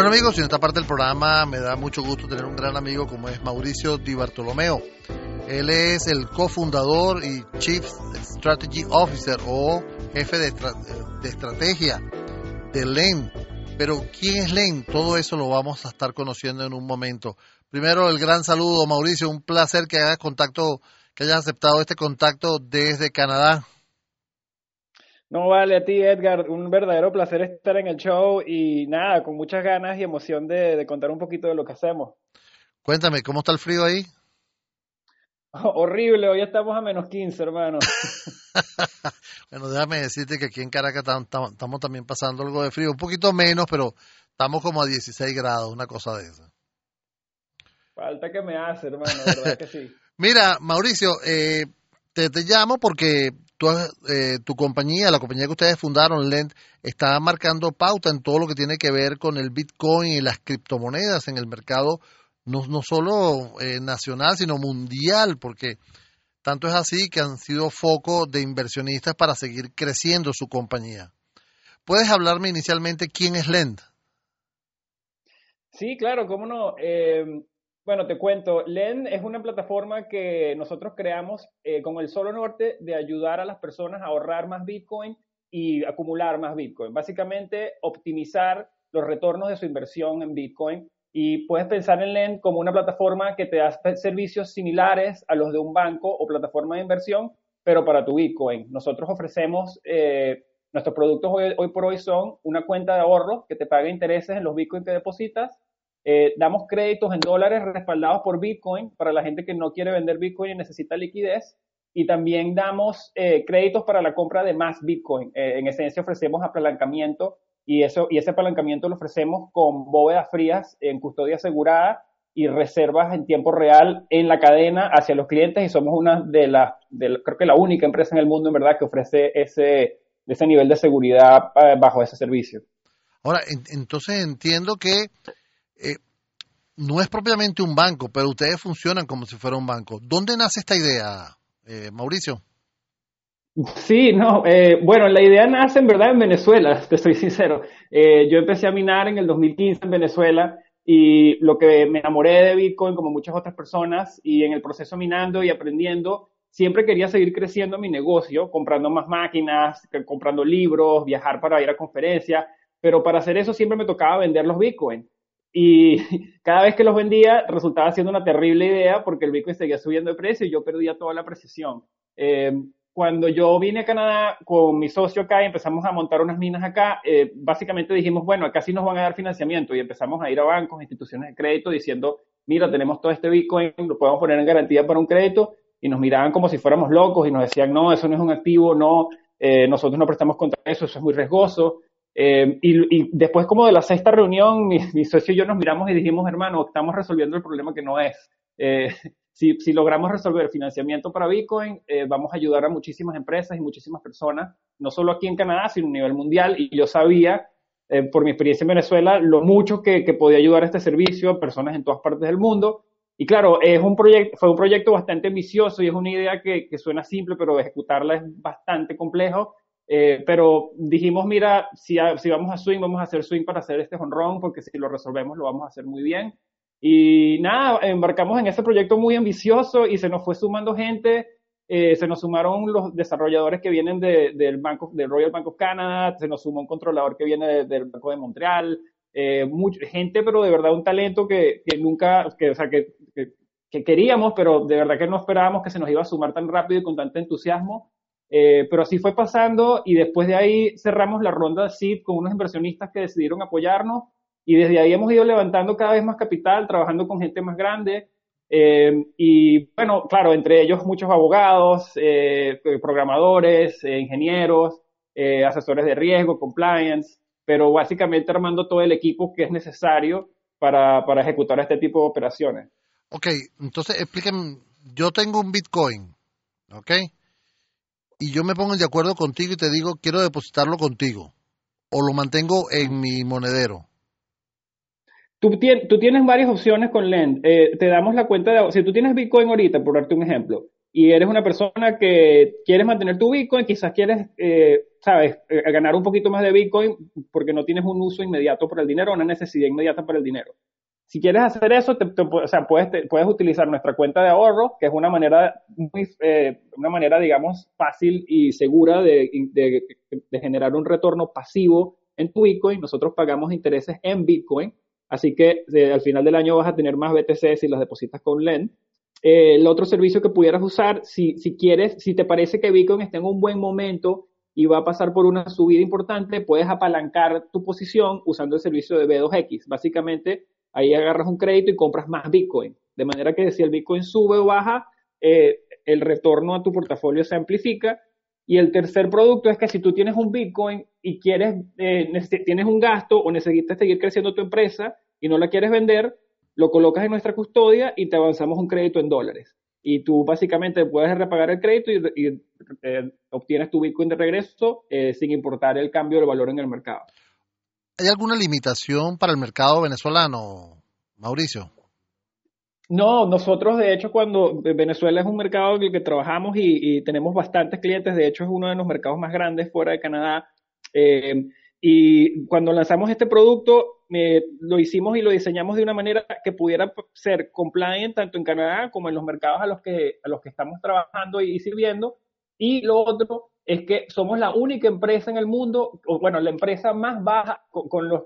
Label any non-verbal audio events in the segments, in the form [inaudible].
Bueno amigos, en esta parte del programa me da mucho gusto tener un gran amigo como es Mauricio Di Bartolomeo. Él es el cofundador y Chief Strategy Officer o jefe de, estrategia de LEN. Pero ¿quién es LEN? Todo eso lo vamos a estar conociendo en un momento. Primero el gran saludo Mauricio, un placer que hagas contacto, que hayas aceptado este contacto desde Canadá. No vale a ti, Edgar. Un verdadero placer estar en el show y nada, con muchas ganas y emoción de, contar un poquito de lo que hacemos. Cuéntame, ¿cómo está el frío ahí? [laughs] horrible, hoy estamos a menos 15, hermano. [laughs] bueno, déjame decirte que aquí en Caracas estamos también pasando algo de frío, un poquito menos, pero estamos como a 16 grados, una cosa de esa. Falta que me hace, hermano, verdad que sí. [laughs] Mira, Mauricio, eh, te, te llamo porque eh, tu compañía, la compañía que ustedes fundaron, Lend, está marcando pauta en todo lo que tiene que ver con el Bitcoin y las criptomonedas en el mercado, no, solo eh, nacional, sino mundial, porque tanto es así que han sido foco de inversionistas para seguir creciendo su compañía. ¿Puedes hablarme inicialmente quién es Lend? Sí, claro, cómo no. Eh, bueno, te cuento, LEN es una plataforma que nosotros creamos eh, con el solo norte de ayudar a las personas a ahorrar más Bitcoin y acumular más Bitcoin. Básicamente, optimizar los retornos de su inversión en Bitcoin. Y puedes pensar en LEN como una plataforma que te da servicios similares a los de un banco o plataforma de inversión, pero para tu Bitcoin. Nosotros ofrecemos, eh, nuestros productos hoy, hoy por hoy son una cuenta de ahorro que te paga intereses en los Bitcoin que depositas eh, damos créditos en dólares respaldados por Bitcoin para la gente que no quiere vender Bitcoin y necesita liquidez. Y también damos eh, créditos para la compra de más Bitcoin. Eh, en esencia ofrecemos apalancamiento y, eso, y ese apalancamiento lo ofrecemos con bóvedas frías en custodia asegurada y reservas en tiempo real en la cadena hacia los clientes y somos una de las, creo que la única empresa en el mundo en verdad que ofrece ese, ese nivel de seguridad bajo ese servicio. Ahora, entonces entiendo que eh, no es propiamente un banco, pero ustedes funcionan como si fuera un banco. ¿Dónde nace esta idea, eh, Mauricio? Sí, no, eh, bueno, la idea nace en verdad en Venezuela, [laughs] te soy sincero. yo empecé a minar en el 2015 en Venezuela y lo que me enamoré de Bitcoin, como muchas otras personas, y en el proceso minando y aprendiendo, siempre quería seguir creciendo mi negocio, comprando más máquinas, comprando libros, viajar para ir a conferencias, pero para hacer eso siempre me tocaba vender los Bitcoin. Y [laughs] cada vez que los vendía resultaba siendo una terrible idea porque el Bitcoin seguía subiendo de precio y yo perdía toda la precisión. Eh, cuando yo vine a Canadá con mi socio acá y empezamos a montar unas minas acá, eh, básicamente dijimos, bueno, acá sí nos van a dar financiamiento y empezamos a ir a bancos, instituciones de crédito diciendo, mira, tenemos todo este Bitcoin, lo podemos poner en garantía para un crédito y nos miraban como si fuéramos locos y nos decían, no, eso no es un activo, no, eh, nosotros no prestamos contra eso, eso es muy riesgoso. Eh, y, después como de la sexta reunión, mi, socio y yo nos miramos y dijimos, hermano, estamos resolviendo el problema que no es. Eh, [laughs] si, si, logramos resolver financiamiento para Bitcoin, eh, vamos a ayudar a muchísimas empresas y muchísimas personas, no solo aquí en Canadá, sino a nivel mundial. Y yo sabía, por mi experiencia en Venezuela, lo mucho que, que, podía ayudar a este servicio a personas en todas partes del mundo. Y claro, es un fue un proyecto bastante ambicioso y es una idea que, que suena simple, pero ejecutarla es bastante complejo eh, pero dijimos, mira, si, si, vamos a swing, vamos a hacer swing para hacer este honrón, porque si lo resolvemos lo vamos a hacer muy bien. Y nada, embarcamos en ese proyecto muy ambicioso y se nos fue sumando gente. Eh, se nos sumaron los desarrolladores que vienen de, del banco, del Royal Bank of Canada, se nos sumó un controlador que viene del Banco de Montreal, eh, mucha gente, pero de verdad un talento que, que nunca, que, o sea, que, que, queríamos, pero de verdad que no esperábamos que se nos iba a sumar tan rápido y con tanto entusiasmo. Eh, pero así fue pasando y después de ahí cerramos la ronda SID con unos inversionistas que decidieron apoyarnos y desde ahí hemos ido levantando cada vez más capital, trabajando con gente más grande. Eh, y bueno, claro, entre ellos muchos abogados, eh, programadores, ingenieros, asesores de riesgo, compliance, pero básicamente armando todo el equipo que es necesario para, para ejecutar este tipo de operaciones. Ok, entonces explíquenme, yo tengo un Bitcoin, ¿ok? Y yo me pongo de acuerdo contigo y te digo, quiero depositarlo contigo, o lo mantengo en mi monedero. Tú, tienes varias opciones con Lend. Eh, te damos la cuenta de... Si tú tienes Bitcoin ahorita, por darte un ejemplo, y eres una persona que quieres mantener tu Bitcoin, quizás quieres, eh, sabes, eh, ganar un poquito más de Bitcoin porque no tienes un uso inmediato para el dinero, una necesidad inmediata para el dinero. Si quieres hacer eso, o sea, puedes, puedes utilizar nuestra cuenta de ahorro, que es una manera muy, eh, una manera, digamos, fácil y segura de, generar un retorno pasivo en tu Bitcoin. Nosotros pagamos intereses en Bitcoin, así que al final del año vas a tener más BTC si las depositas con Lend. Eh, el otro servicio que pudieras usar, si, si quieres, si te parece que Bitcoin está en un buen momento y va a pasar por una subida importante, puedes apalancar tu posición usando el servicio de B2X. Básicamente, ahí agarras un crédito y compras más Bitcoin. De manera que si el Bitcoin sube o baja, eh, el retorno a tu portafolio se amplifica. Y el tercer producto es que si tú tienes un Bitcoin y quieres, eh, tienes un gasto o necesitas seguir creciendo tu empresa y no la quieres vender, lo colocas en nuestra custodia y te avanzamos un crédito en dólares. Y tú básicamente puedes repagar el crédito y, eh, obtienes tu Bitcoin de regreso sin importar el cambio del valor en el mercado. ¿Hay alguna limitación para el mercado venezolano, Mauricio? No, nosotros de hecho cuando Venezuela es un mercado en el que trabajamos y, tenemos bastantes clientes, de hecho es uno de los mercados más grandes fuera de Canadá. Eh, y cuando lanzamos este producto, eh, lo hicimos y lo diseñamos de una manera que pudiera ser compliant tanto en Canadá como en los mercados a los que, a los que estamos trabajando y sirviendo. Y lo otro es que somos la única empresa en el mundo, bueno, la empresa más baja con, los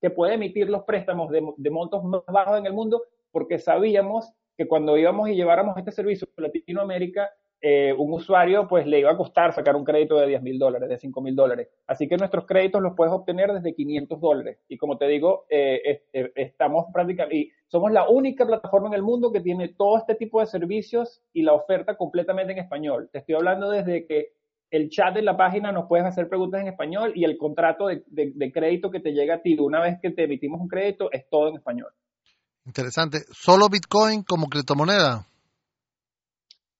que puede emitir los préstamos de, montos más bajos en el mundo, porque sabíamos que cuando íbamos y lleváramos este servicio a Latinoamérica, eh, un usuario pues le iba a costar sacar un crédito de 10 mil dólares, de 5 mil dólares. Así que nuestros créditos los puedes obtener desde 500 dólares. Y como te digo, eh, eh, estamos prácticamente, somos la única plataforma en el mundo que tiene todo este tipo de servicios y la oferta completamente en español. Te estoy hablando desde que el chat de la página nos puedes hacer preguntas en español y el contrato de, de crédito que te llega a ti una vez que te emitimos un crédito es todo en español. Interesante. ¿Solo Bitcoin como criptomoneda?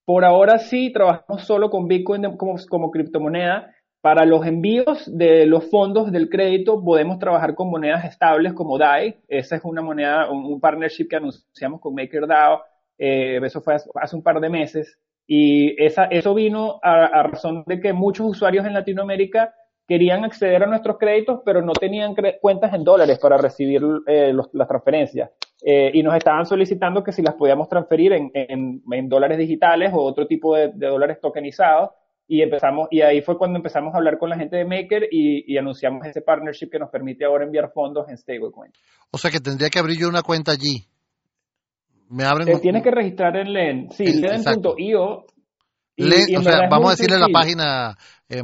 Por ahora sí, trabajamos solo con Bitcoin como, como criptomoneda. Para los envíos de los fondos del crédito podemos trabajar con monedas estables como DAI. Esa es una moneda, un, partnership que anunciamos con MakerDAO. Eh, eso fue hace un par de meses. Y esa, eso vino a, razón de que muchos usuarios en Latinoamérica querían acceder a nuestros créditos, pero no tenían cuentas en dólares para recibir eh, las transferencias. Eh, y nos estaban solicitando que si las podíamos transferir en, dólares digitales o otro tipo de, de, dólares tokenizados. Y empezamos, y ahí fue cuando empezamos a hablar con la gente de Maker y, y anunciamos ese partnership que nos permite ahora enviar fondos en stablecoin. O sea que tendría que abrir yo una cuenta allí. Me abren. Te tienes que registrar en LEN. Sí, LEN.io. Y, o sea, vamos a decirle la página. Eh,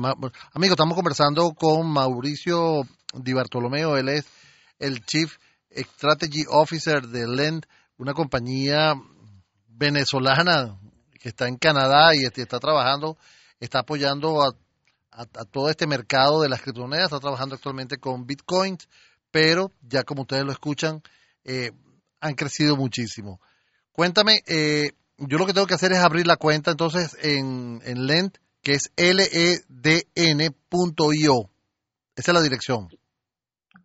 amigo, estamos conversando con Mauricio Di Bartolomeo. Él es el Chief Strategy Officer de Lend, una compañía venezolana que está en Canadá y está trabajando, está apoyando a, todo este mercado de las criptomonedas, está trabajando actualmente con Bitcoin, pero ya como ustedes lo escuchan, eh, han crecido muchísimo. Cuéntame, eh, yo lo que tengo que hacer es abrir la cuenta entonces en, en Lend, que es ledn.io. Esa es la dirección.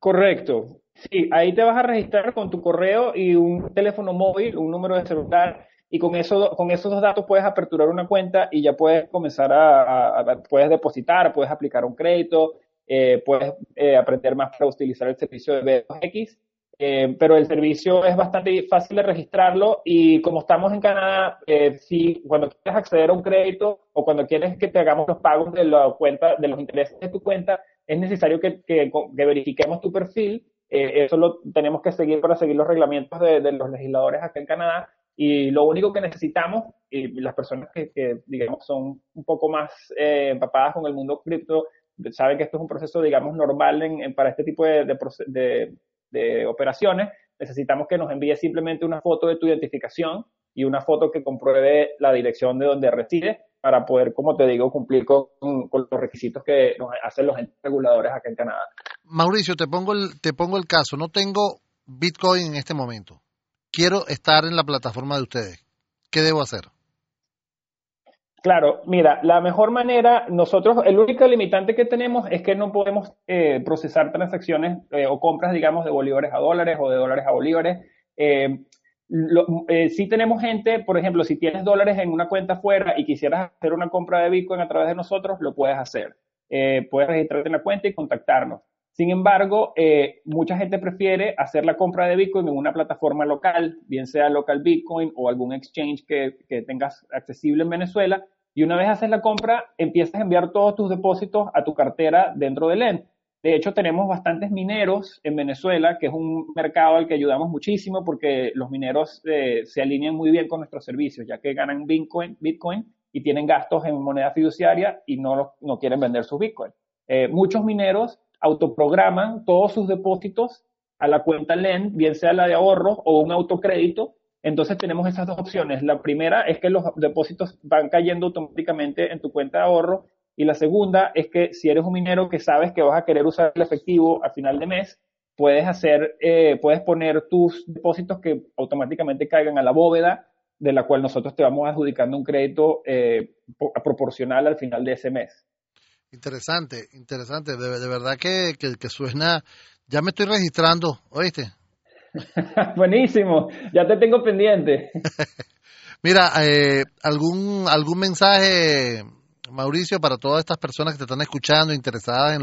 Correcto. Sí, ahí te vas a registrar con tu correo y un teléfono móvil, un número de celular, y con, eso, con esos dos datos puedes aperturar una cuenta y ya puedes comenzar a, puedes depositar, puedes aplicar un crédito, eh, puedes eh, aprender más para utilizar el servicio de B2X, eh, pero el servicio es bastante fácil de registrarlo y como estamos en Canadá, si cuando quieres acceder a un crédito o cuando quieres que te hagamos los pagos de la cuenta, de los intereses de tu cuenta, es necesario que, que verifiquemos tu perfil eh, eso lo tenemos que seguir para seguir los reglamentos de, los legisladores acá en Canadá. Y lo único que necesitamos, y las personas que, digamos, son un poco más eh, empapadas con el mundo cripto, saben que esto es un proceso, digamos, normal en, para este tipo de, de, de, operaciones. Necesitamos que nos envíe simplemente una foto de tu identificación y una foto que compruebe la dirección de donde reside para poder, como te digo, cumplir con, los requisitos que nos hacen los reguladores acá en Canadá. Mauricio, te pongo el, te pongo el caso. No tengo Bitcoin en este momento. Quiero estar en la plataforma de ustedes. ¿Qué debo hacer? Claro, mira, la mejor manera, nosotros, el único limitante que tenemos es que no podemos eh, procesar transacciones eh, o compras, digamos, de bolívares a dólares o de dólares a bolívares. Eh, eh, si tenemos gente, por ejemplo, si tienes dólares en una cuenta fuera y quisieras hacer una compra de Bitcoin a través de nosotros, lo puedes hacer. Eh, puedes registrarte en la cuenta y contactarnos. Sin embargo, eh, mucha gente prefiere hacer la compra de Bitcoin en una plataforma local, bien sea local Bitcoin o algún exchange que, que tengas accesible en Venezuela. Y una vez haces la compra, empiezas a enviar todos tus depósitos a tu cartera dentro del ENT. De hecho, tenemos bastantes mineros en Venezuela, que es un mercado al que ayudamos muchísimo porque los mineros eh, se alinean muy bien con nuestros servicios, ya que ganan Bitcoin, Bitcoin y tienen gastos en moneda fiduciaria y no, no quieren vender sus Bitcoin. Eh, muchos mineros autoprograman todos sus depósitos a la cuenta LEND, bien sea la de ahorro o un autocrédito. Entonces tenemos esas dos opciones. La primera es que los depósitos van cayendo automáticamente en tu cuenta de ahorro y la segunda es que si eres un minero que sabes que vas a querer usar el efectivo al final de mes, puedes hacer, eh, puedes poner tus depósitos que automáticamente caigan a la bóveda de la cual nosotros te vamos adjudicando un crédito eh, proporcional al final de ese mes. Interesante, interesante. De, verdad que, que, suena. Ya me estoy registrando, ¿oíste? [laughs] Buenísimo, ya te tengo pendiente. [laughs] Mira, eh, algún algún mensaje Mauricio, para todas estas personas que te están escuchando, interesadas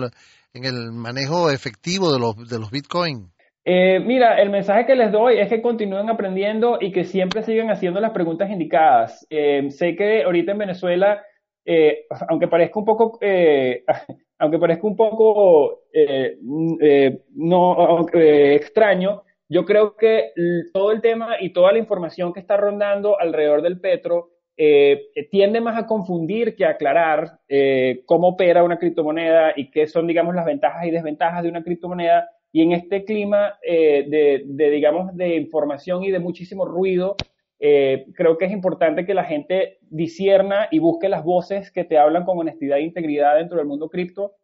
en, el manejo efectivo de los, de los Bitcoin? Eh, mira, el mensaje que les doy es que continúen aprendiendo y que siempre sigan haciendo las preguntas indicadas. Eh, sé que ahorita en Venezuela, eh, aunque parezca un poco, [laughs] aunque parezca un poco no extraño, yo creo que todo el tema y toda la información que está rondando alrededor del petro eh, tiende más a confundir que a aclarar eh, cómo opera una criptomoneda y qué son, digamos, las ventajas y desventajas de una criptomoneda. Y en este clima eh, de, digamos, de información y de muchísimo ruido, creo que es importante que la gente disierna y busque las voces que te hablan con honestidad e integridad dentro del mundo cripto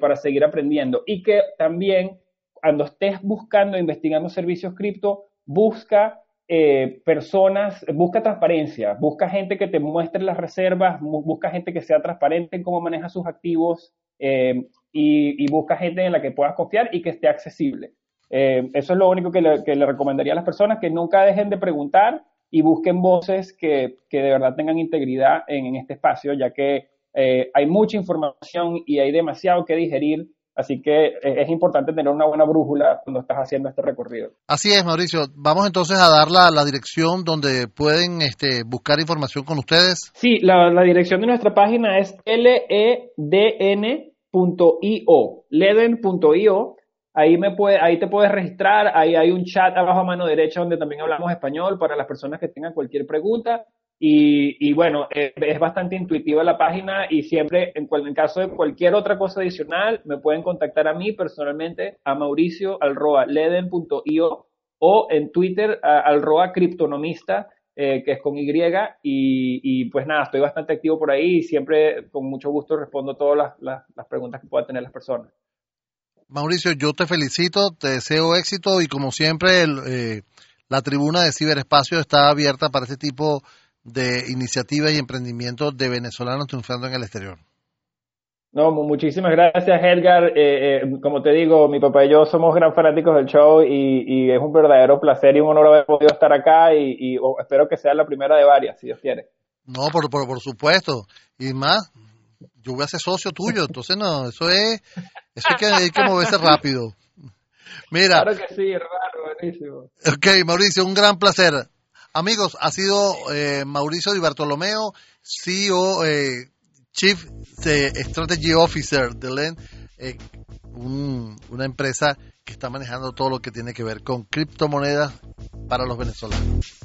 para seguir aprendiendo. Y que también, cuando estés buscando, investigando servicios cripto, busca eh, personas, busca transparencia, busca gente que te muestre las reservas, busca gente que sea transparente en cómo maneja sus activos eh, y, busca gente en la que puedas confiar y que esté accesible. Eh, eso es lo único que le, que le, recomendaría a las personas, que nunca dejen de preguntar y busquen voces que, que de verdad tengan integridad en, en este espacio, ya que hay mucha información y hay demasiado que digerir Así que eh, es importante tener una buena brújula cuando estás haciendo este recorrido. Así es, Mauricio. Vamos entonces a dar la, dirección donde pueden este, buscar información con ustedes. Sí, la, dirección de nuestra página es ledn.io, leden.io. Ahí, te puedes registrar, ahí hay un chat abajo a mano derecha donde también hablamos español para las personas que tengan cualquier pregunta. Y, bueno, eh, es bastante intuitiva la página y siempre, en, caso de cualquier otra cosa adicional, me pueden contactar a mí personalmente a mauricio leden.io o en Twitter a, criptonomista, eh, que es con Y, y, pues nada, estoy bastante activo por ahí y siempre con mucho gusto respondo todas las, preguntas que puedan tener las personas. Mauricio, yo te felicito, te deseo éxito y como siempre eh, la tribuna de ciberespacio está abierta para este tipo de iniciativas y emprendimientos de venezolanos triunfando en el exterior. No, muchísimas gracias, Edgar. Eh, eh, como te digo, mi papá y yo somos gran fanáticos del show y, es un verdadero placer y un honor haber podido estar acá y, espero que sea la primera de varias, si Dios quiere. No, por, por, supuesto. Y más, yo voy a ser socio tuyo, entonces no, eso es, eso hay que, hay que moverse rápido. Mira. Claro que sí, raro, buenísimo. Ok, Mauricio, un gran placer. Amigos, ha sido eh, Mauricio Di Bartolomeo, CEO, eh, Chief Strategy Officer de LEN, eh, una empresa que está manejando todo lo que tiene que ver con criptomonedas para los venezolanos.